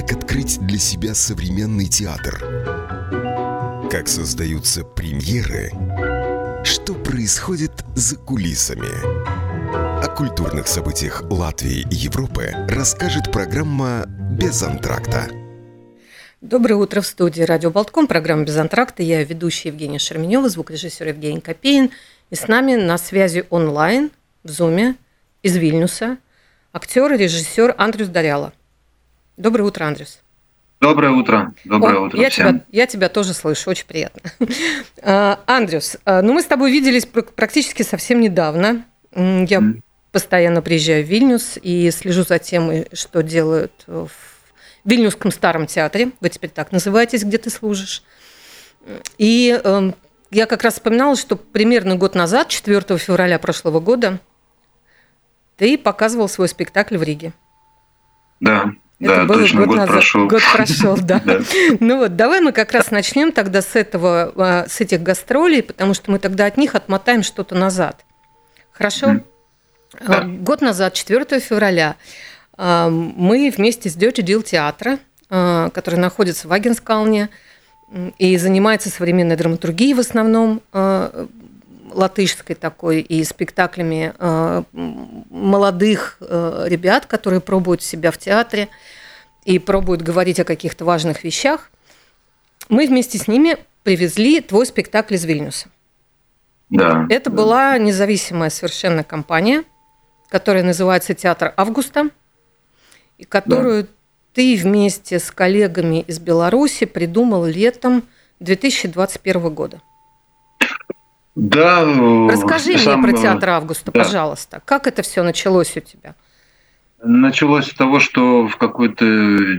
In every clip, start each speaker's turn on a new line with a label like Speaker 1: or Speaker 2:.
Speaker 1: как открыть для себя современный театр, как создаются премьеры, что происходит за кулисами. О культурных событиях Латвии и Европы расскажет программа «Без антракта».
Speaker 2: Доброе утро в студии «Радио Болтком», программа «Без антракта». Я ведущая Евгения Шерменева, звукорежиссер Евгений Копеин. И с нами на связи онлайн в Зуме из Вильнюса актер и режиссер Андрюс Даряла. Доброе утро, Андрюс.
Speaker 3: Доброе утро. Доброе О, утро
Speaker 2: я
Speaker 3: всем.
Speaker 2: Тебя, я тебя тоже слышу, очень приятно. А, Андрюс, а, ну мы с тобой виделись практически совсем недавно. Я mm. постоянно приезжаю в Вильнюс и слежу за тем, что делают в Вильнюсском старом театре. Вы теперь так называетесь, где ты служишь. И эм, я как раз вспоминала, что примерно год назад, 4 февраля прошлого года, ты показывал свой спектакль в Риге.
Speaker 3: Да,
Speaker 2: это
Speaker 3: да,
Speaker 2: было
Speaker 3: точно,
Speaker 2: год,
Speaker 3: год
Speaker 2: назад.
Speaker 3: прошел.
Speaker 2: Год прошел, да. Ну вот, давай мы как раз начнем тогда с этого, а, с этих гастролей, потому что мы тогда от них отмотаем что-то назад. Хорошо? Год назад, 4 февраля, а, мы вместе с Дёти Дил театра, а, который находится в Агенскалне и занимается современной драматургией в основном, латышской такой и спектаклями э, молодых э, ребят, которые пробуют себя в театре и пробуют говорить о каких-то важных вещах. Мы вместе с ними привезли твой спектакль из Вильнюса.
Speaker 3: Да.
Speaker 2: Это
Speaker 3: да.
Speaker 2: была независимая совершенно компания, которая называется «Театр Августа», и которую да. ты вместе с коллегами из Беларуси придумал летом 2021 года.
Speaker 3: Да.
Speaker 2: Э, Расскажи сам, мне про театр Августа, да. пожалуйста. Как это все началось у тебя?
Speaker 3: Началось с того, что в какой-то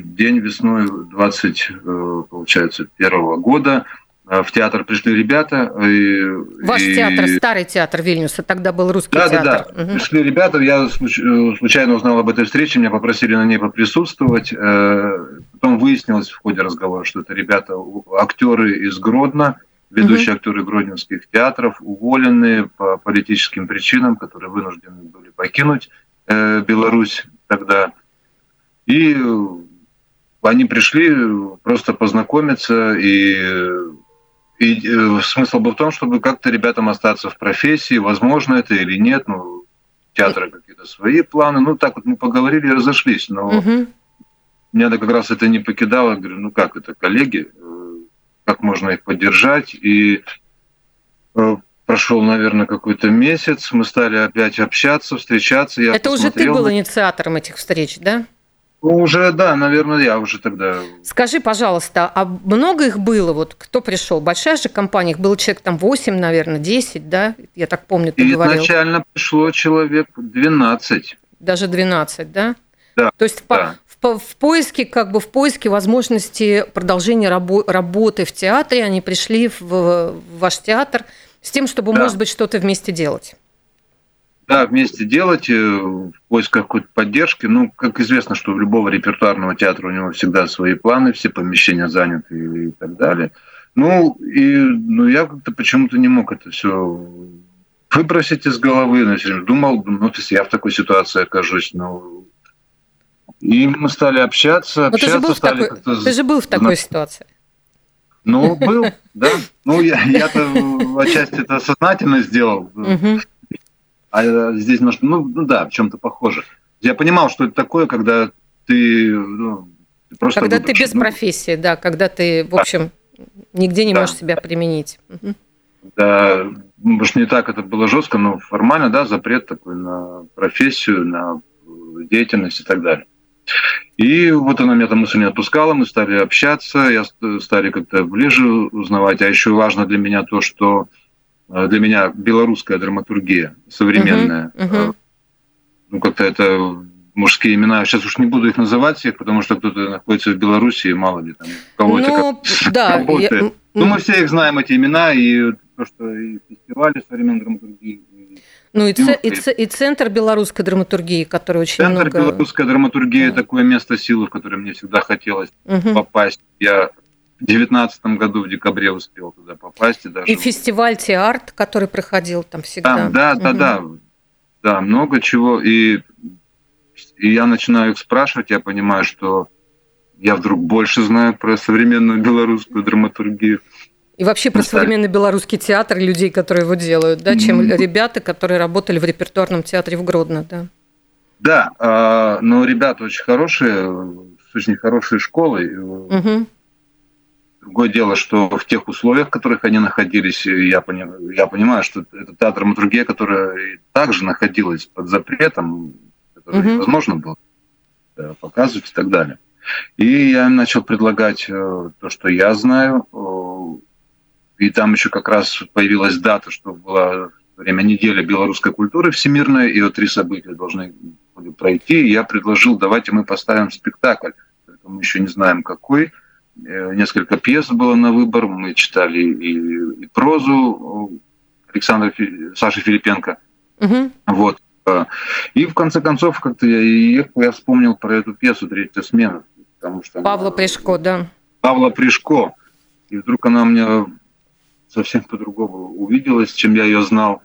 Speaker 3: день весной 20, э, получается, первого года э, в театр пришли ребята. И,
Speaker 2: Ваш и... театр, старый театр Вильнюса, тогда был русский
Speaker 3: да,
Speaker 2: театр.
Speaker 3: Да, да, угу. Пришли ребята, я случайно узнал об этой встрече, меня попросили на ней поприсутствовать. Потом выяснилось в ходе разговора, что это ребята, актеры из Гродно, ведущие угу. актеры гродненских театров, уволенные по политическим причинам, которые вынуждены были покинуть э, Беларусь тогда. И они пришли просто познакомиться, и, и э, смысл был в том, чтобы как-то ребятам остаться в профессии, возможно это или нет, ну, театры какие-то свои планы, ну, так вот мы поговорили и разошлись, но угу. меня как раз это не покидало, говорю, ну, как это, коллеги, как можно их поддержать. И э, прошел, наверное, какой-то месяц, мы стали опять общаться, встречаться.
Speaker 2: Я Это уже ты был инициатором этих встреч, да?
Speaker 3: Ну, уже, да, наверное, я уже тогда.
Speaker 2: Скажи, пожалуйста, а много их было? Вот кто пришел? Большая же компания, их было человек там 8, наверное, 10, да? Я так помню, ты
Speaker 3: И
Speaker 2: говорил.
Speaker 3: изначально пришло человек 12.
Speaker 2: Даже 12, да?
Speaker 3: Да.
Speaker 2: То есть
Speaker 3: да
Speaker 2: в поиске, как бы в поиске возможности продолжения рабо- работы в театре, они пришли в, в ваш театр с тем, чтобы, да. может быть, что-то вместе делать.
Speaker 3: Да, вместе делать, э, в поисках какой-то поддержки. Ну, как известно, что у любого репертуарного театра у него всегда свои планы, все помещения заняты и так далее. Ну, и ну, я как-то почему-то не мог это все выбросить из головы. Думал, ну, то есть я в такой ситуации окажусь, но и мы стали общаться, общаться.
Speaker 2: ты, же был стали в такой, ты же был в такой ситуации.
Speaker 3: Ну, был, да. Ну, я, я-то отчасти это сознательно сделал. А здесь, может, ну, ну да, в чем-то похоже. Я понимал, что это такое, когда ты, ну,
Speaker 2: ты просто Когда выбрешь. ты без ну, профессии, да, когда ты, в общем, нигде не да. можешь себя применить.
Speaker 3: Да, может, не так это было жестко, но формально, да, запрет такой на профессию, на деятельность и так далее. И вот она меня там мысль не отпускала, мы стали общаться, я стали как-то ближе узнавать. А еще важно для меня то, что э, для меня белорусская драматургия современная. Uh-huh, uh-huh. Ну, как-то это мужские имена. Сейчас уж не буду их называть всех, потому что кто-то находится в Беларуси, мало ли там кого-то
Speaker 2: ну, как да, работает. Я...
Speaker 3: Ну, мы все их знаем, эти имена, и то, что и фестивали современной драматургии,
Speaker 2: ну и, ц, и, ц, и центр белорусской драматургии, который очень
Speaker 3: центр
Speaker 2: много...
Speaker 3: Центр белорусской драматургии да. такое место силы, в которое мне всегда хотелось угу. попасть. Я в девятнадцатом году в декабре успел туда попасть. И, даже...
Speaker 2: и фестиваль Теарт, который проходил там всегда.
Speaker 3: Там, да, да, угу. да, да, много чего. И, и я начинаю их спрашивать, я понимаю, что я вдруг больше знаю про современную белорусскую драматургию.
Speaker 2: И вообще про современный белорусский театр и людей, которые его делают, да, чем mm-hmm. ребята, которые работали в репертуарном театре в Гродно, да.
Speaker 3: Да, а, но ребята очень хорошие, с очень хорошей школой. Угу. Другое дело, что в тех условиях, в которых они находились, я, понимаю, я понимаю, что это та драматургия, которая также находилась под запретом, который угу. невозможно было э, показывать и так далее. И я начал предлагать э, то, что я знаю. И там еще как раз появилась дата, что было время недели белорусской культуры всемирной, и вот три события должны были пройти. И я предложил, давайте мы поставим спектакль. Мы еще не знаем, какой. Э, несколько пьес было на выбор. Мы читали и, и прозу Александра Саши Филипенко. Угу. Вот. И в конце концов, как-то я я вспомнил про эту пьесу «Третья смена».
Speaker 2: Потому что Павла она... Пришко, да.
Speaker 3: Павла Пришко. И вдруг она мне совсем по-другому увиделась, чем я ее знал.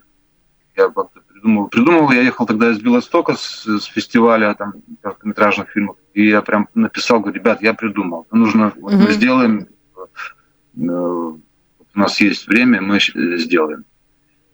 Speaker 3: Я как-то придумал. Придумал, я ехал тогда из Белостока с, с фестиваля там, короткометражных фильмов, и я прям написал, говорю, ребят, я придумал. Нужно, вот мы сделаем, э, у нас есть время, мы сделаем.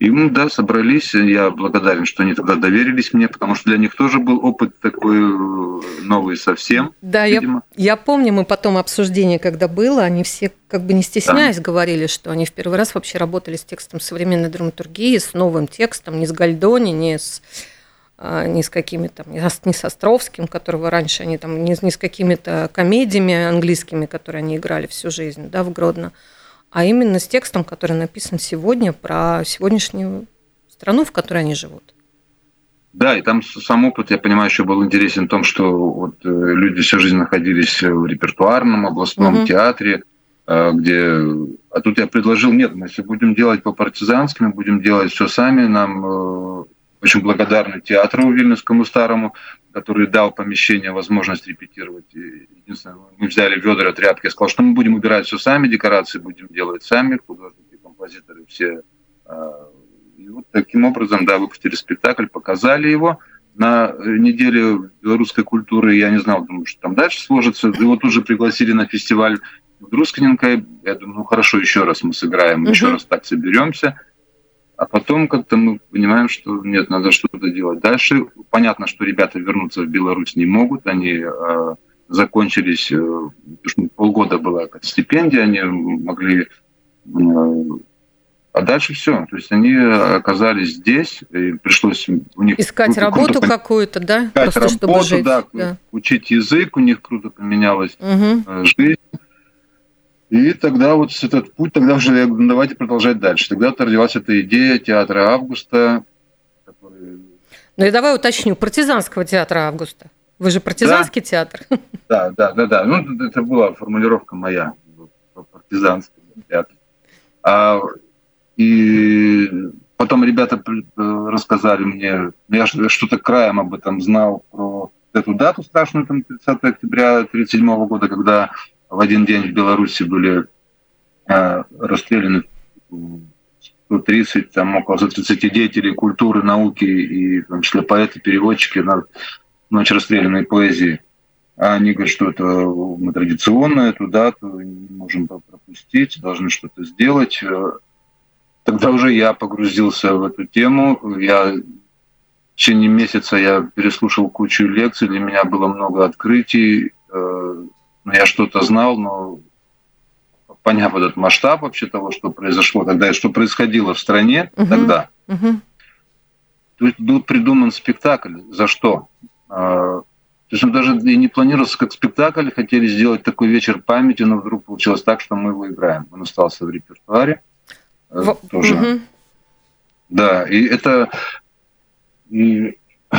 Speaker 3: И мы, да, собрались. Я благодарен, что они тогда доверились мне, потому что для них тоже был опыт такой э, новый совсем.
Speaker 2: Да, я, я помню, мы потом обсуждение, когда было, они все как бы не стесняясь да. говорили, что они в первый раз вообще работали с текстом современной драматургии, с новым текстом, не с Гальдони, не с а, не с какими-то, не с Островским, которого раньше они там, не, не с какими-то комедиями английскими, которые они играли всю жизнь, да, в Гродно, а именно с текстом, который написан сегодня про сегодняшнюю страну, в которой они живут.
Speaker 3: Да, и там сам опыт, я понимаю, еще был интересен в том, что вот э, люди всю жизнь находились в репертуарном областном угу. театре, э, где... А тут я предложил, нет, мы если будем делать по-партизански, мы будем делать все сами, нам э, очень благодарны театру Вильнюсскому старому, который дал помещение возможность репетировать. Единственное, мы взяли ведра, тряпки, я сказал, что мы будем убирать все сами, декорации будем делать сами, художники, композиторы все. А, и вот таким образом, да, выпустили спектакль, показали его. На неделе белорусской культуры я не знал, думаю, что там дальше сложится. Его тут же пригласили на фестиваль в Друскиненко. Я думаю, ну хорошо, еще раз мы сыграем, угу. еще раз так соберемся. А потом как-то мы понимаем, что нет, надо что-то делать. Дальше понятно, что ребята вернуться в Беларусь не могут. Они э, закончились, э, полгода была как стипендия, они могли... Э, а дальше все. То есть они оказались здесь, и пришлось у них...
Speaker 2: Искать работу какую-то, да?
Speaker 3: Искать Просто работу, чтобы жить. Да, да, учить язык, у них круто поменялась угу. жизнь. И тогда вот этот путь, тогда уже ну, давайте продолжать дальше. Тогда вот родилась эта идея театра Августа.
Speaker 2: Который... Ну и давай уточню, партизанского театра Августа. Вы же партизанский
Speaker 3: да.
Speaker 2: театр.
Speaker 3: Да, да, да, да. Ну, это была формулировка моя, партизанский театр. А, и потом ребята рассказали мне, я что-то краем об этом знал, про эту дату страшную, там, 30 октября 1937 года, когда в один день в Беларуси были э, расстреляны 130, там около 130 деятелей культуры, науки и в том числе поэты, переводчики на ночь расстрелянной поэзии. А они говорят, что это мы традиционно эту дату не можем пропустить, должны что-то сделать. Тогда уже я погрузился в эту тему. Я в течение месяца я переслушал кучу лекций, для меня было много открытий. Ну, я что-то знал, но поняв этот масштаб вообще того, что произошло тогда и что происходило в стране угу. тогда, угу. то был придуман спектакль. За что? А, то есть он даже и не планировался как спектакль, хотели сделать такой вечер памяти, но вдруг получилось так, что мы его играем. Он остался в репертуаре. Э, в... Тоже. Угу. Да, и это... И...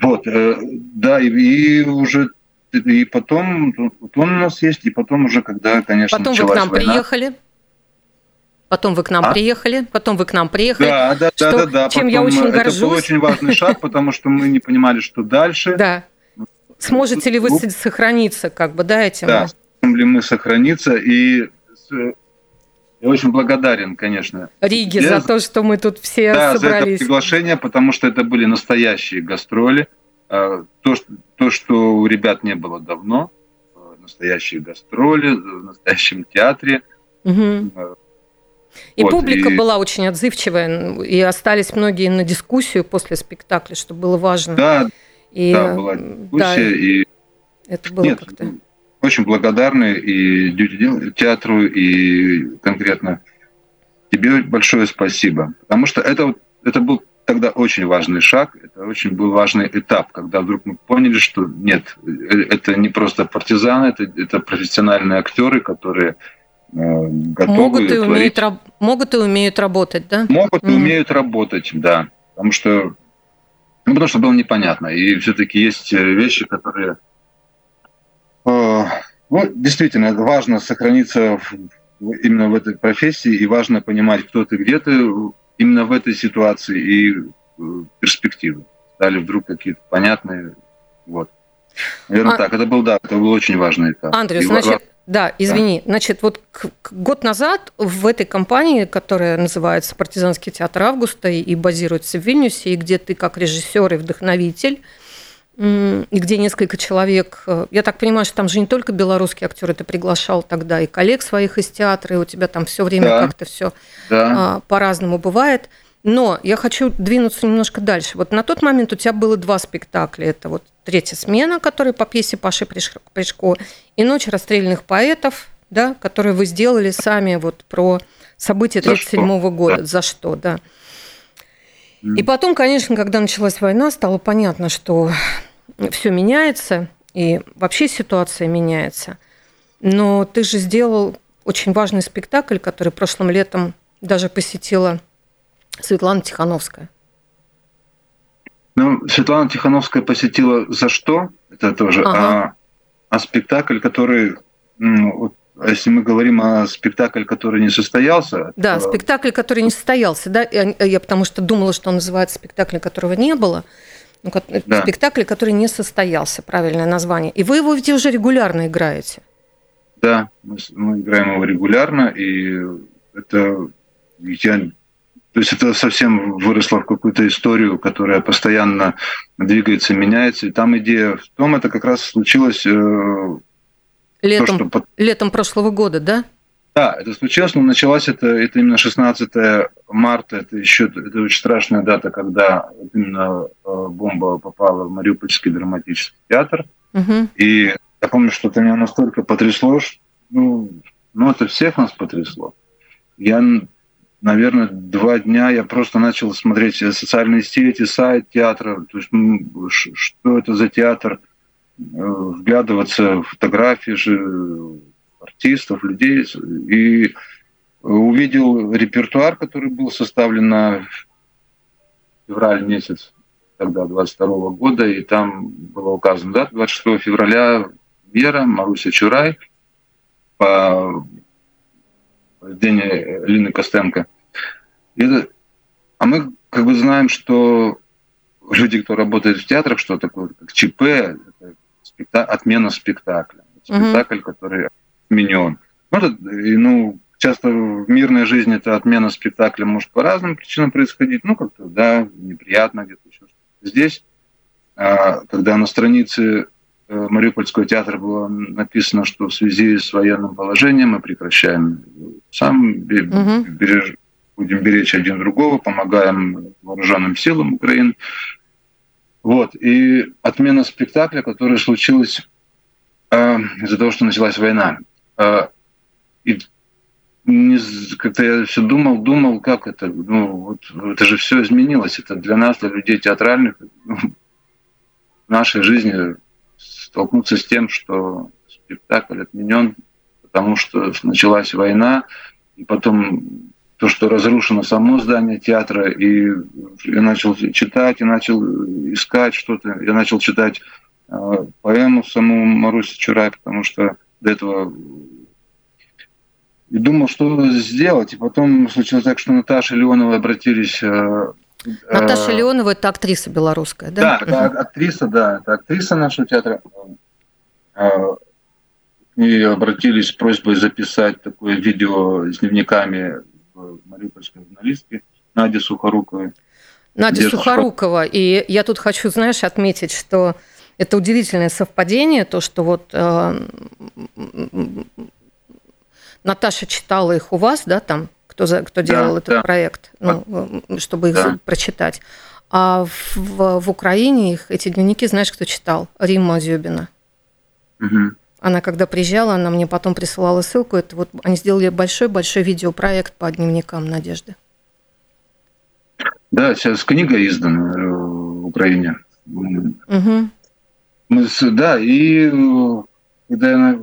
Speaker 3: Вот, э, да, и, и уже и потом, он у нас есть, и потом уже, когда, конечно,
Speaker 2: Потом вы к нам война, приехали. Потом вы к нам а? приехали, потом вы к нам приехали.
Speaker 3: Да, да, что, да, да, да.
Speaker 2: Чем потом я очень горжусь. Это
Speaker 3: был очень важный шаг, потому что мы не понимали, что дальше.
Speaker 2: Да. Сможете ли вы ну, сохраниться, как бы, да, этим?
Speaker 3: Да, сможем ли мы сохраниться, и я очень благодарен, конечно.
Speaker 2: Риге за то, что мы тут все да, собрались. Да, за это
Speaker 3: приглашение, потому что это были настоящие гастроли. А, то, что, то, что у ребят не было давно, э, настоящие гастроли в настоящем театре.
Speaker 2: Угу. И вот, публика и... была очень отзывчивая, и остались многие на дискуссию после спектакля, что было важно.
Speaker 3: Да, и, да была дискуссия, да, и
Speaker 2: это было Нет, как-то...
Speaker 3: Очень благодарны и театру, и конкретно тебе большое спасибо. Потому что это, это был тогда очень важный шаг, это очень был важный этап, когда вдруг мы поняли, что нет, э, это не просто партизаны, это, это профессиональные актеры, которые э, готовы
Speaker 2: могут и,
Speaker 3: творить.
Speaker 2: умеют, могут и умеют работать, да?
Speaker 3: Могут и mm. умеют работать, да. Потому что, ну, потому что было непонятно. И все-таки есть э, вещи, которые... Э, ну, действительно, важно сохраниться в, именно в этой профессии, и важно понимать, кто ты, где ты, именно в этой ситуации и э, перспективы стали вдруг какие-то понятные. Вот. Наверное, а... так. Это был, да, это был очень важный этап.
Speaker 2: Андрей, и значит, да, извини. Да. Значит, вот год назад в этой компании, которая называется «Партизанский театр Августа» и базируется в Вильнюсе, и где ты как режиссер и вдохновитель, и где несколько человек, э, я так понимаю, что там же не только белорусские актеры, ты приглашал тогда и коллег своих из театра, и у тебя там все время да. как-то все да. А, по-разному бывает. Но я хочу двинуться немножко дальше. Вот на тот момент у тебя было два спектакля. Это вот третья смена, которая по пьесе Паши Пришко, и ночь расстрелянных поэтов, да, которые вы сделали сами вот про события 1937 года. Да. За что, да. И потом, конечно, когда началась война, стало понятно, что все меняется, и вообще ситуация меняется. Но ты же сделал очень важный спектакль, который прошлым летом даже посетила Светлана Тихановская.
Speaker 3: Ну, Светлана Тихановская посетила за что? Это тоже. Ага. А, а спектакль, который ну, если мы говорим о спектакле, который не состоялся...
Speaker 2: Да, то... спектакль, который не состоялся, да, я, я потому что думала, что он называется спектакль, которого не было. Ну, да. Спектакль, который не состоялся, правильное название. И вы его ведь уже регулярно играете.
Speaker 3: Да, мы, мы играем его регулярно, и это я, то есть это совсем выросло в какую-то историю, которая постоянно двигается, меняется. И там идея в том, это как раз случилось э,
Speaker 2: Летом, то, что... летом прошлого года, да?
Speaker 3: Да, это случилось, но началось это, это именно 16 марта, это еще это очень страшная дата, когда именно э, бомба попала в Мариупольский драматический театр. Угу. И я помню, что это меня настолько потрясло, что ну, ну, это всех нас потрясло. Я, наверное, два дня я просто начал смотреть социальные сети, сайт театра, то есть, ну, что это за театр, вглядываться в фотографии же артистов, людей, и увидел репертуар, который был составлен на февраль месяц тогда, 22 года, и там было указано дата, 26 февраля Вера, Маруся Чурай, по рождению Лины Костенко. Это, а мы как бы знаем, что люди, кто работает в театрах, что такое как ЧП, спекта... отмена спектакля. Спектакль, mm-hmm. который отменен. Ну, это, ну, часто в мирной жизни это отмена спектакля может по разным причинам происходить. Ну, как-то, да, неприятно где-то еще что-то. Здесь, а, когда на странице э, Мариупольского театра было написано, что в связи с военным положением мы прекращаем сам береж, будем беречь один другого, помогаем вооруженным силам Украины. Вот. И отмена спектакля, которая случилась э, из-за того, что началась война. Э, и как-то я все думал, думал, как это, ну, вот, это же все изменилось. Это для нас, для людей театральных, ну, в нашей жизни столкнуться с тем, что спектакль отменен, потому что началась война, и потом то, что разрушено само здание театра, и я начал читать, и начал искать что-то. Я начал читать э, поэму саму Маруси Чурай, потому что до этого и думал, что сделать. И потом случилось так, что Наташа Леонова обратились... Э,
Speaker 2: Наташа э, Леонова – это актриса белорусская, да?
Speaker 3: Да, это актриса, да, это актриса нашего театра. Э, к ней обратились с просьбой записать такое видео с дневниками мариупольской журналистки Нади Сухоруковой.
Speaker 2: Надя Сухорукова. И я тут хочу, знаешь, отметить, что это удивительное совпадение, то, что вот э, Наташа читала их у вас, да, там, кто, за, кто делал да, этот да. проект, ну, чтобы их да. прочитать. А в, в Украине их, эти дневники, знаешь, кто читал? Римма Зюбина. Угу. Она, когда приезжала, она мне потом присылала ссылку. Это вот они сделали большой-большой видеопроект по дневникам Надежды.
Speaker 3: Да, сейчас книга издана э, в Украине. Угу. Мы, да, и э, когда я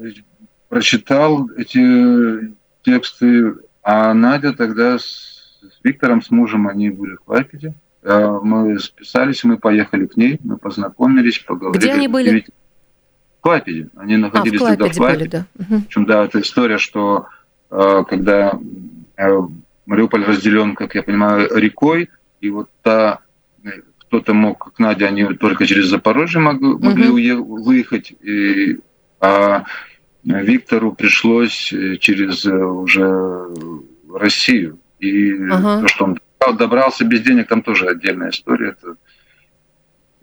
Speaker 3: прочитал эти тексты, а Надя тогда с, с Виктором, с мужем, они были в Клайпеде. А мы списались, мы поехали к ней, мы познакомились, поговорили.
Speaker 2: Где они были?
Speaker 3: В Клайпеде. Они находились а, в тогда в Клайпеде. Были, да. Угу. Причем, да, это история, что э, когда э, Мариуполь разделен, как я понимаю, рекой, и вот та кто-то мог к Наде, они только через Запорожье могли, угу. выехать, и, а Виктору пришлось э, через э, уже Россию. И ага. то, что он добрался без денег, там тоже отдельная история. Это,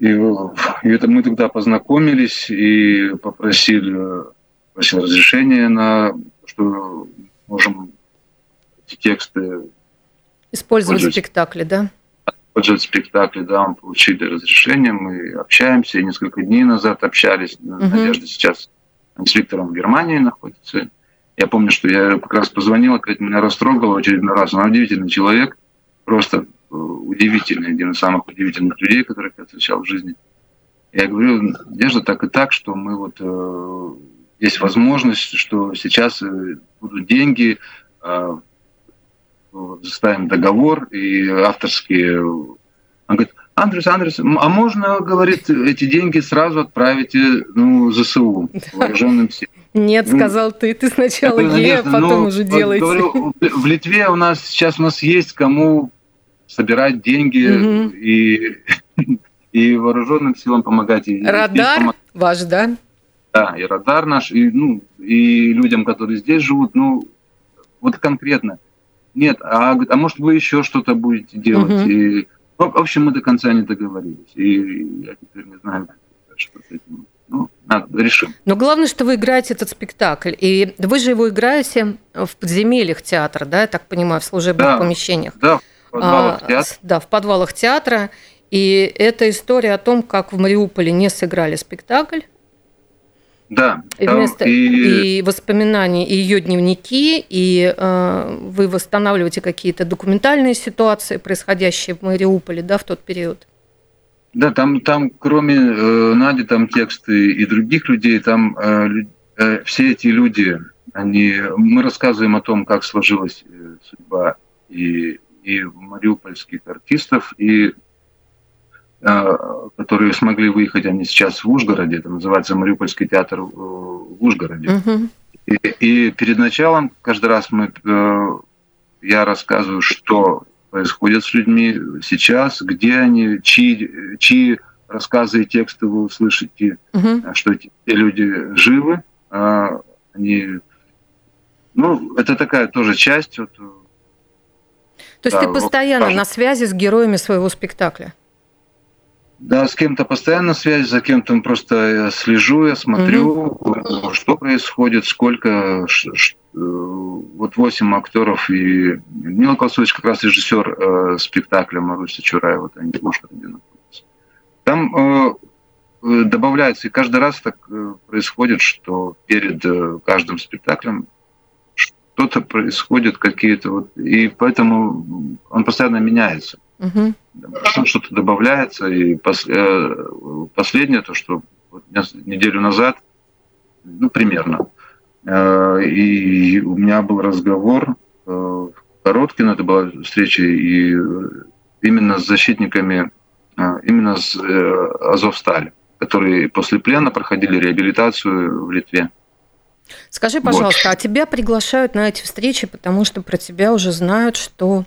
Speaker 3: и, и это мы тогда познакомились и попросили, попросили разрешения на что можем эти тексты
Speaker 2: использовать в спектакле, да?
Speaker 3: Использовать в спектакле, да, мы получили разрешение, мы общаемся, и несколько дней назад общались, угу. Надежда сейчас с Виктором в Германии находится. Я помню, что я как раз позвонил, опять меня растрогала в очередной раз. Она удивительный человек, просто э, удивительный, один из самых удивительных людей, которых я встречал в жизни. Я говорю, Надежда, так и так, что мы вот э, есть возможность, что сейчас э, будут деньги, э, заставим договор и авторские. Он говорит, Андрес, Андрес, а можно, говорит, эти деньги сразу отправить ну, ЗСУ, вооруженным силам?
Speaker 2: Нет, ну, сказал ты, ты сначала е, а потом ну, уже делайте. Говорю,
Speaker 3: в Литве у нас сейчас у нас есть кому собирать деньги угу. и, и вооруженным силам помогать. И,
Speaker 2: радар помогать. ваш, да?
Speaker 3: Да, и радар наш, и, ну, и людям, которые здесь живут, ну, вот конкретно. Нет, а, а может вы еще что-то будете делать? Угу. И в общем, мы до конца не договорились. И я теперь не знаю, что с этим. Ну, надо, решим.
Speaker 2: Но главное, что вы играете этот спектакль. И вы же его играете в подземельях театра, да, я так понимаю, в служебных да, помещениях.
Speaker 3: Да, подвалах а.
Speaker 2: Да, в подвалах театра. И это история о том, как в Мариуполе не сыграли спектакль,
Speaker 3: да.
Speaker 2: И, вместо, и... и воспоминаний, и ее дневники, и э, вы восстанавливаете какие-то документальные ситуации, происходящие в Мариуполе, да, в тот период.
Speaker 3: Да, там, там кроме э, Нади, там тексты и других людей, там э, э, все эти люди, они, мы рассказываем о том, как сложилась э, судьба и, и мариупольских артистов, и Э, которые смогли выехать, они сейчас в Ужгороде, это называется Мариупольский театр э, в Ужгороде. Uh-huh. И, и перед началом каждый раз мы, э, я рассказываю, что происходит с людьми сейчас, где они, чьи, чьи рассказы и тексты вы услышите, uh-huh. что эти люди живы, а они, ну, это такая тоже часть. Вот,
Speaker 2: То есть да, ты постоянно вот, на связи с героями своего спектакля?
Speaker 3: Да, с кем-то постоянно связь, за кем-то просто я слежу, я смотрю, угу. что происходит, сколько. Ш, ш, э, вот восемь актеров и Нила Колосович как раз режиссер э, спектакля Маруся Чураева, вот они в где находятся. Там э, э, добавляется, и каждый раз так э, происходит, что перед э, каждым спектаклем что-то происходит, какие-то вот, и поэтому он постоянно меняется. Угу. Что-то добавляется. И э, последнее, то, что вот неделю назад, ну, примерно, э, и у меня был разговор э, короткий, но это была встреча и именно с защитниками, именно с Азовстали, которые после плена проходили реабилитацию в Литве.
Speaker 2: Скажи, пожалуйста, вот. а тебя приглашают на эти встречи, потому что про тебя уже знают, что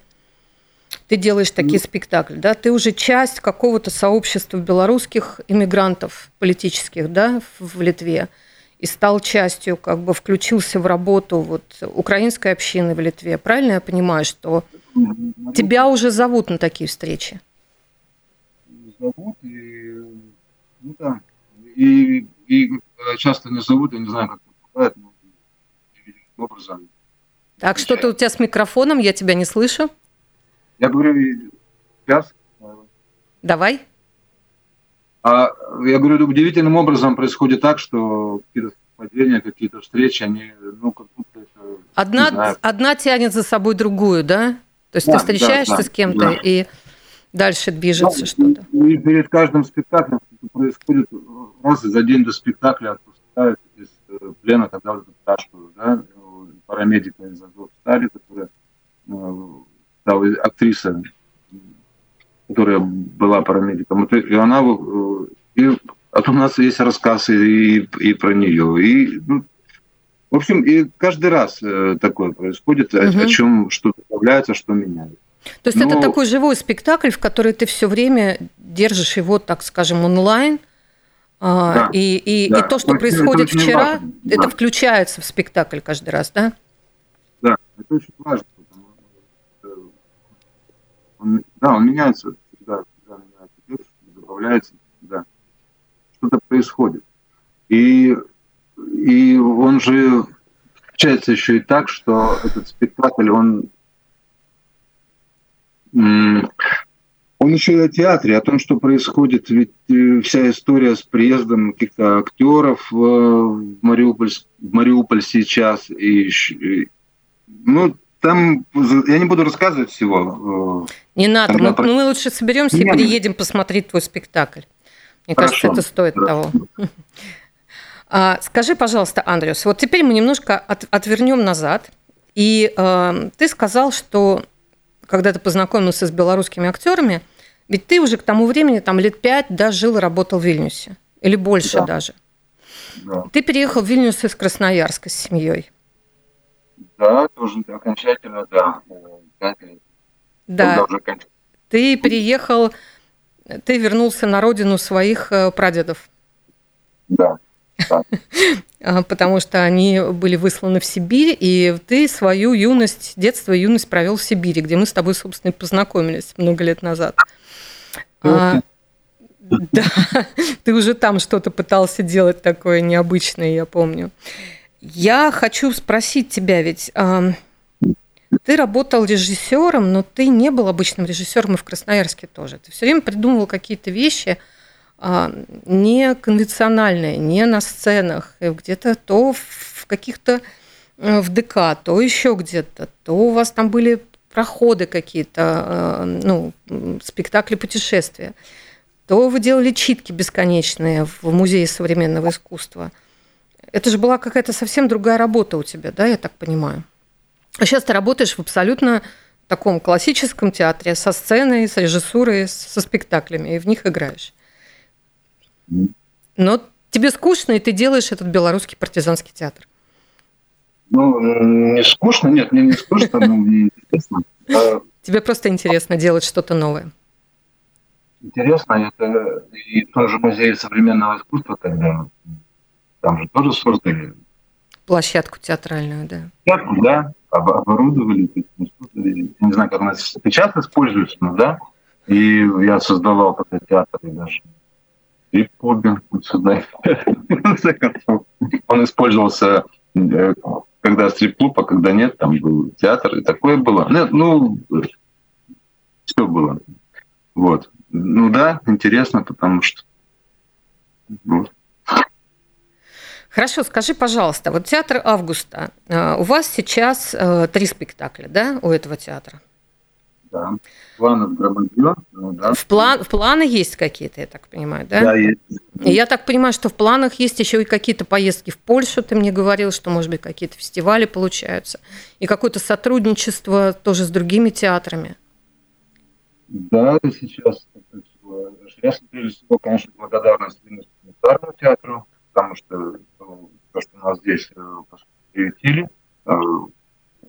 Speaker 2: ты делаешь такие mm. спектакли, да, ты уже часть какого-то сообщества белорусских иммигрантов политических, да, в Литве, и стал частью, как бы включился в работу вот украинской общины в Литве. Правильно я понимаю, что mm. тебя уже зовут на такие встречи?
Speaker 3: Зовут, и, ну да, и, и часто не зовут, я не знаю, как бывает, но образом.
Speaker 2: Так, что-то у тебя с микрофоном, я тебя не слышу.
Speaker 3: Я говорю, сейчас.
Speaker 2: Давай.
Speaker 3: А, я говорю, удивительным образом происходит так, что какие-то совпадения, какие-то встречи, они, ну, как будто это,
Speaker 2: одна, одна тянет за собой другую, да? То есть да, ты встречаешься да, да, с кем-то да. и дальше движется да, что-то.
Speaker 3: И перед каждым спектаклем происходит раз за день до спектакля отпускают э, плена, когда вот эту пташку, да, парамедика из Азов стали, которая э, актриса которая была парамедиком, и она э, и, а у нас есть рассказ и, и про нее. И, ну, в общем, и каждый раз э, такое происходит, угу. о, о чем что-то появляется, что меняется.
Speaker 2: То есть Но... это такой живой спектакль, в который ты все время держишь его, так скажем, онлайн, да, и, и, да. и то, что это, происходит это вчера, важно, это да. включается в спектакль каждый раз, да?
Speaker 3: Да, это очень важно. Он, да, он меняется всегда, всегда меняется текст, добавляется, да. Что-то происходит. И, и он же получается еще и так, что этот спектакль, он он еще и о театре, о том, что происходит, ведь э, вся история с приездом каких-то актеров в Мариуполь, в Мариуполь сейчас, и, ну, там, я не буду рассказывать всего.
Speaker 2: Э, не надо, мы, про... мы лучше соберемся и приедем посмотреть твой спектакль. Мне Хорошо. кажется, это стоит Хорошо. того. А, скажи, пожалуйста, Андрюс, вот теперь мы немножко от, отвернем назад. И э, ты сказал, что когда ты познакомился с белорусскими актерами, ведь ты уже к тому времени там лет пять да, жил и работал в Вильнюсе. Или больше да. даже. Да. Ты переехал в Вильнюс из Красноярска с семьей.
Speaker 3: Да, тоже окончательно, да.
Speaker 2: Да. Ты переехал, ты вернулся на родину своих э, прадедов.
Speaker 3: Да.
Speaker 2: А, потому что они были высланы в Сибирь, и ты свою юность, детство и юность провел в Сибири, где мы с тобой, собственно, и познакомились много лет назад. А, да, ты уже там что-то пытался делать такое необычное, я помню. Я хочу спросить тебя, ведь э, ты работал режиссером, но ты не был обычным режиссером и в Красноярске тоже. Ты все время придумывал какие-то вещи э, неконвенциональные, не на сценах, где-то то в каких-то э, в ДК, то еще где-то, то у вас там были проходы какие-то, э, ну, спектакли путешествия, то вы делали читки бесконечные в Музее современного искусства – это же была какая-то совсем другая работа у тебя, да, я так понимаю. А сейчас ты работаешь в абсолютно таком классическом театре со сценой, с режиссурой, со спектаклями, и в них играешь. Но тебе скучно, и ты делаешь этот белорусский партизанский театр.
Speaker 3: Ну, не скучно, нет, мне не скучно, но мне интересно.
Speaker 2: А тебе просто интересно делать что-то новое.
Speaker 3: Интересно, это и тоже музей современного искусства, там же тоже создали.
Speaker 2: Площадку театральную, да.
Speaker 3: Площадку, да, оборудовали. Я не знаю, как у нас сейчас используется, но да. И я создавал такой театр, и даже стрип-клубе сюда. Он использовался когда стрип-клуб, а когда нет, там был театр, и такое было. Нет, ну, все было. Вот. Ну да, интересно, потому что вот.
Speaker 2: Хорошо, скажи, пожалуйста, вот театр Августа, э, у вас сейчас э, три спектакля, да, у этого театра?
Speaker 3: Да. Планы громадье, ну, да.
Speaker 2: В, план, в планы есть какие-то, я так понимаю, да?
Speaker 3: Да, есть.
Speaker 2: И я так понимаю, что в планах есть еще и какие-то поездки в Польшу, ты мне говорил, что, может быть, какие-то фестивали получаются, и какое-то сотрудничество тоже с другими театрами.
Speaker 3: Да, сейчас, я, прежде всего, конечно, благодарность Минскому театру, потому что ну, то, что нас здесь э, приютили, э,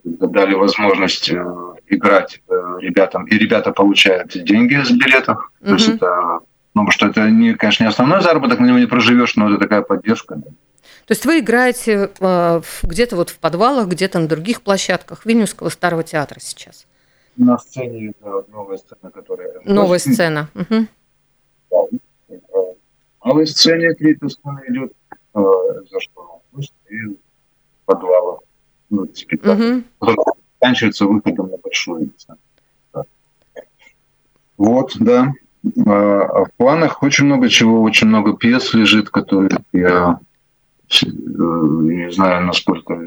Speaker 3: дали возможность э, играть ребятам, и ребята получают деньги с билетов. Mm-hmm. То есть это, ну, что это, не, конечно, не основной заработок, на него не проживешь, но это такая поддержка.
Speaker 2: То есть вы играете где-то вот в подвалах, где-то на других площадках Вильнюсского старого театра сейчас?
Speaker 3: На сцене это новая сцена, которая...
Speaker 2: Новая сцена. Угу.
Speaker 3: Да, малой сцене третья сцена идет э, за что и подвала. Ну, спектакль, угу. заканчивается выходом на большую сцену. Вот, да. А в планах очень много чего, очень много пьес лежит, которые я э, не знаю, насколько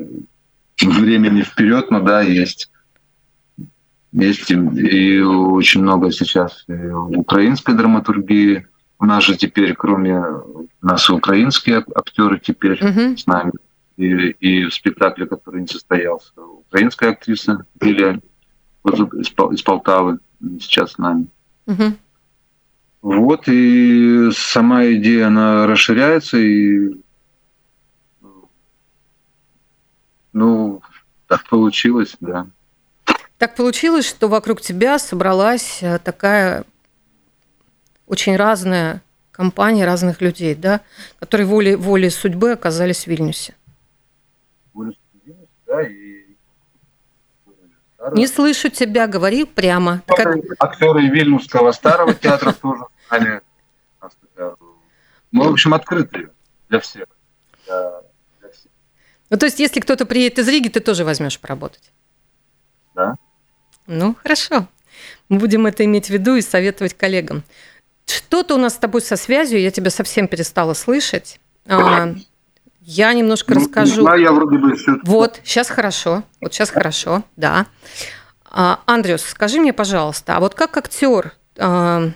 Speaker 3: времени вперед, но да, есть. Есть и очень много сейчас украинской драматургии. У нас же теперь, кроме нас, украинские актеры теперь uh-huh. с нами. И, и в спектакле, который не состоялся, украинская актриса Лилия из, из Полтавы сейчас с нами. Uh-huh. Вот, и сама идея, она расширяется, и ну, так получилось, да.
Speaker 2: Так получилось, что вокруг тебя собралась э, такая очень разная компания разных людей, да, которые волей, волей судьбы оказались в Вильнюсе. Да, и не слышу тебя, говори прямо.
Speaker 3: Актеры, актеры Вильнюсского старого театра тоже стали. Мы, в общем, открыты для всех. Для,
Speaker 2: для всех. Ну, то есть, если кто-то приедет из Риги, ты тоже возьмешь поработать?
Speaker 3: Да.
Speaker 2: Ну, хорошо. Мы будем это иметь в виду и советовать коллегам. Что-то у нас с тобой со связью, я тебя совсем перестала слышать. А, я немножко ну, расскажу.
Speaker 3: Да, я вроде бы все.
Speaker 2: Вот, сейчас хорошо. Вот сейчас хорошо, да. А, Андрюс, скажи мне, пожалуйста, а вот как актер, а,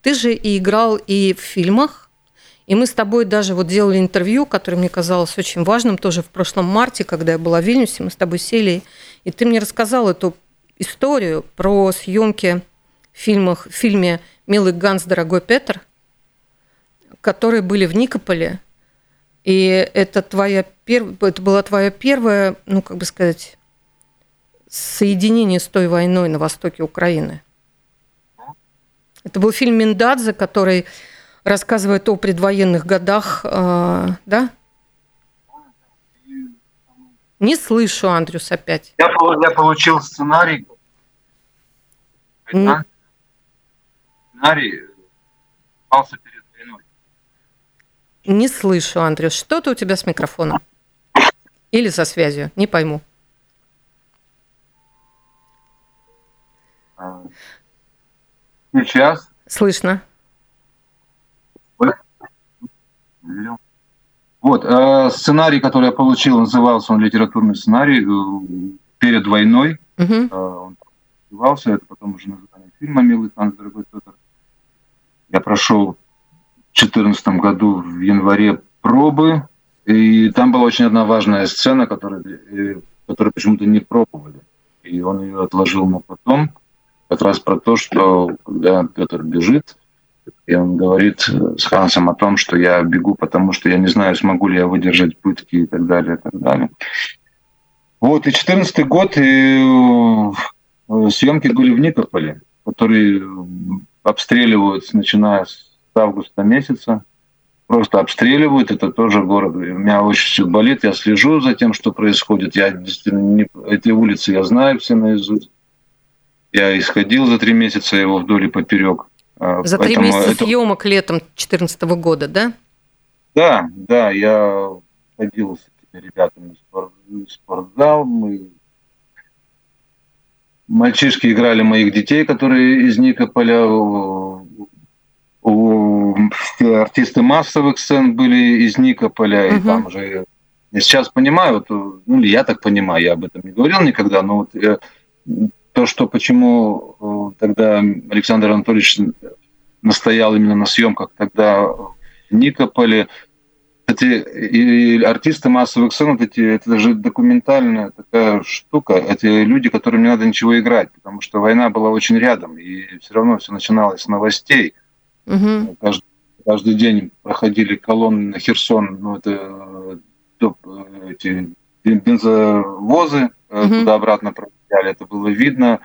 Speaker 2: ты же и играл и в фильмах, и мы с тобой даже вот делали интервью, которое мне казалось очень важным, тоже в прошлом марте, когда я была в Вильнюсе, мы с тобой сели, и ты мне рассказал эту историю про съемки в, фильмах, в фильме «Милый Ганс, дорогой Петр», которые были в Никополе. И это, твоя перв... это была твоя первая, ну, как бы сказать, соединение с той войной на востоке Украины. Это был фильм Миндадзе, который рассказывает о предвоенных годах, э, да? Не слышу, Андрюс, опять.
Speaker 3: Я, я получил сценарий. Сценарий попался перед войной.
Speaker 2: Не слышу, Андрюс. Что-то у тебя с микрофоном. Или со связью, не пойму.
Speaker 3: Сейчас?
Speaker 2: Слышно.
Speaker 3: Вот, э, сценарий, который я получил, назывался он литературный сценарий э, перед войной. Угу. Он назывался, это потом уже название фильма «Милый танц, дорогой Петр». Я прошел 2014 году в январе пробы, и там была очень одна важная сцена, которую, э, которую почему-то не пробовали. И он ее отложил на потом, как раз про то, что когда Петр бежит, и он говорит с Хансом о том, что я бегу, потому что я не знаю, смогу ли я выдержать пытки и так далее, и так далее. Вот, и 14 год, и э, съемки были в Никополе, которые обстреливают, начиная с августа месяца. Просто обстреливают, это тоже город. У меня очень все болит, я слежу за тем, что происходит. Я действительно не... Эти улицы я знаю все наизусть. Я исходил за три месяца его вдоль и поперек.
Speaker 2: А, за три месяца это... съемок летом 2014 года, да?
Speaker 3: Да, да, я ходил с этими ребятами в спортзал, мы мальчишки играли моих детей, которые из Никополя, артисты массовых сцен были из Никополя, угу. и там же сейчас понимаю, то, ну я так понимаю, я об этом не говорил никогда, но вот я, то, что почему э, тогда Александр Анатольевич настоял именно на съемках тогда в Никополе, эти и артисты массовых сцен, вот эти, это же документальная такая штука. Эти люди, которым не надо ничего играть, потому что война была очень рядом, и все равно все начиналось с новостей. Угу. Каждый, каждый день проходили колонны на Херсон, ну, это эти бензовозы угу. туда-обратно проезжали, это было видно.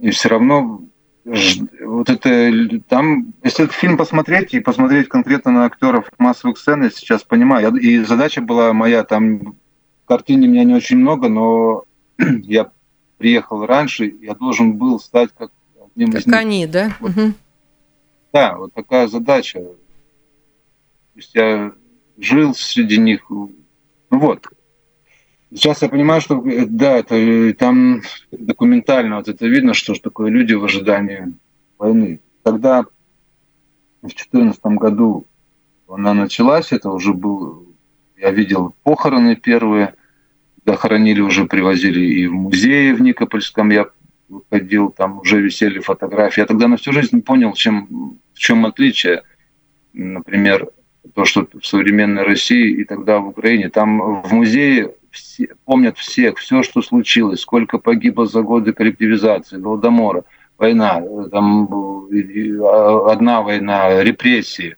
Speaker 3: И все равно вот это там, если этот фильм посмотреть и посмотреть конкретно на актеров массовых сцен, я сейчас понимаю. И задача была моя, там картине меня не очень много, но я приехал раньше, я должен был стать как
Speaker 2: одним как из них. они, да?
Speaker 3: Вот. Угу. Да, вот такая задача. То есть я жил среди них. Ну вот. Сейчас я понимаю, что да, это там документально вот это видно, что же такое люди в ожидании войны. Когда в 2014 году она началась, это уже был, я видел похороны первые, когда хоронили, уже привозили и в музее в Никопольском, я выходил, там уже висели фотографии. Я тогда на всю жизнь понял, чем, в чем отличие, например, то, что в современной России и тогда в Украине. Там в музее все, помнят всех, все, что случилось, сколько погибло за годы коллективизации, Голодомора, война, там а, одна война, репрессии,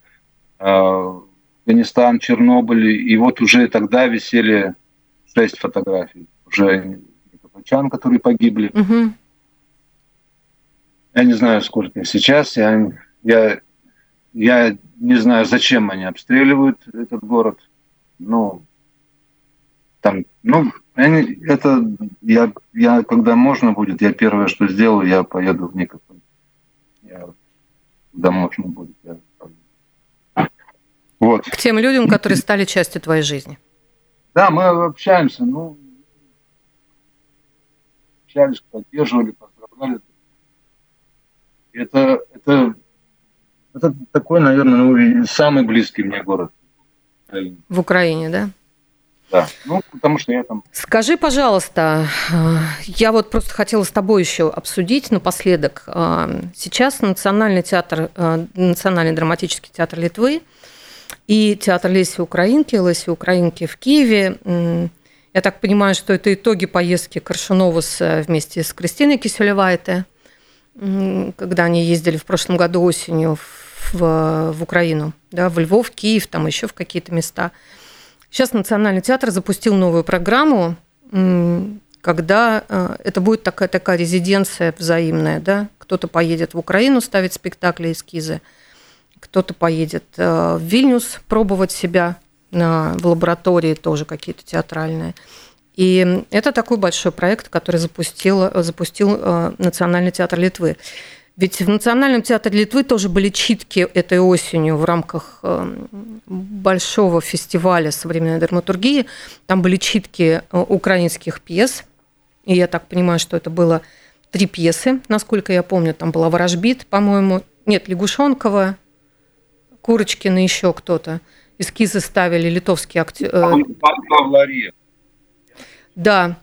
Speaker 3: а, Афганистан, Чернобыль, и вот уже тогда висели шесть фотографий, уже никопольчан, которые погибли. Угу. Я не знаю, сколько сейчас, я, я, я не знаю, зачем они обстреливают этот город, ну, там, ну, они, это я, я, когда можно будет, я первое, что сделаю, я поеду в Никополь. Я, когда можно будет, я
Speaker 2: вот. К тем людям, которые стали частью твоей жизни.
Speaker 3: Да, мы общаемся, ну, общались, поддерживали, поздравляли. Это, это, это такой, наверное, ну, самый близкий мне город.
Speaker 2: В Украине, да?
Speaker 3: Да, ну, потому что я там...
Speaker 2: Скажи, пожалуйста, э, я вот просто хотела с тобой еще обсудить напоследок. Э, сейчас Национальный театр, э, Национальный драматический театр Литвы и театр Леси Украинки, Леси Украинки в Киеве. Я так понимаю, что это итоги поездки Коршунова вместе с Кристиной Киселевайте, когда они ездили в прошлом году осенью в, в Украину, да, в Львов, Киев, там еще в какие-то места – Сейчас Национальный театр запустил новую программу, когда э, это будет такая, такая резиденция взаимная. Да? Кто-то поедет в Украину ставить спектакли, эскизы, кто-то поедет э, в Вильнюс пробовать себя в лаборатории тоже какие-то театральные. И это такой большой проект, который запустил, запустил э, Национальный театр Литвы. Ведь в Национальном театре Литвы тоже были читки этой осенью в рамках эм, большого фестиваля современной драматургии. Там были читки э, украинских пьес. И я так понимаю, что это было три пьесы, насколько я помню. Там была «Ворожбит», по-моему. Нет, Лягушонкова, Курочкина, еще кто-то. Эскизы ставили литовские актеры. Э, да.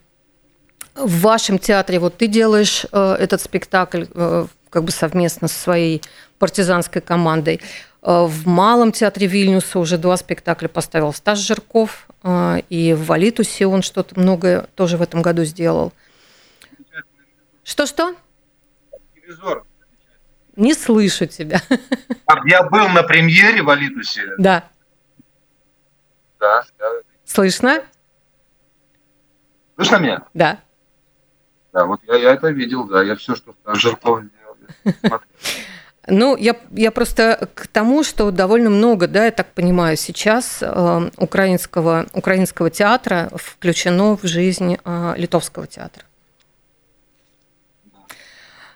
Speaker 2: В вашем театре вот ты делаешь э, этот спектакль как бы совместно со своей партизанской командой. Э, в Малом театре Вильнюса уже два спектакля поставил Стас Жирков, э, и в Валитусе он что-то многое тоже в этом году сделал. Что-что? Телевизор. Не слышу тебя.
Speaker 3: Я был на премьере в Алитусе.
Speaker 2: Да.
Speaker 3: Да.
Speaker 2: Слышно?
Speaker 3: Слышно меня?
Speaker 2: Да.
Speaker 3: Да, вот я, я это видел, да. Я все, что Жирков
Speaker 2: ну, я, я просто к тому, что довольно много, да, я так понимаю, сейчас э, украинского, украинского театра включено в жизнь э, литовского театра.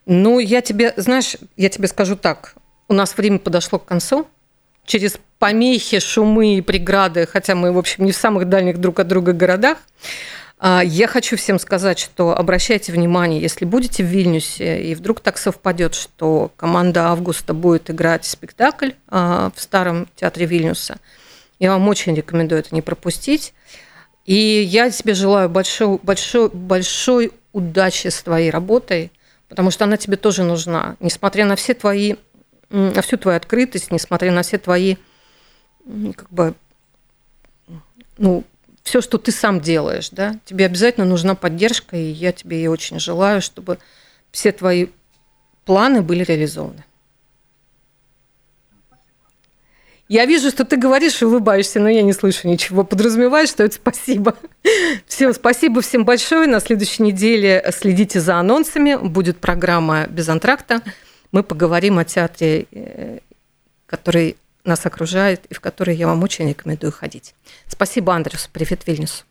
Speaker 2: Ну, я тебе, знаешь, я тебе скажу так, у нас время подошло к концу. Через помехи, шумы и преграды, хотя мы, в общем, не в самых дальних друг от друга городах, я хочу всем сказать, что обращайте внимание, если будете в Вильнюсе, и вдруг так совпадет, что команда Августа будет играть спектакль а, в старом театре Вильнюса, я вам очень рекомендую это не пропустить. И я тебе желаю большой, большой, большой удачи с твоей работой, потому что она тебе тоже нужна. Несмотря на все твои, на всю твою открытость, несмотря на все твои как бы, ну, все, что ты сам делаешь, да, тебе обязательно нужна поддержка, и я тебе и очень желаю, чтобы все твои планы были реализованы. Я вижу, что ты говоришь и улыбаешься, но я не слышу ничего. Подразумеваешь, что это спасибо. Все, спасибо всем большое. На следующей неделе следите за анонсами. Будет программа «Без антракта». Мы поговорим о театре, э, который нас окружает и в который я вам очень рекомендую ходить. Спасибо, Андрюс. Привет, Вильнюс.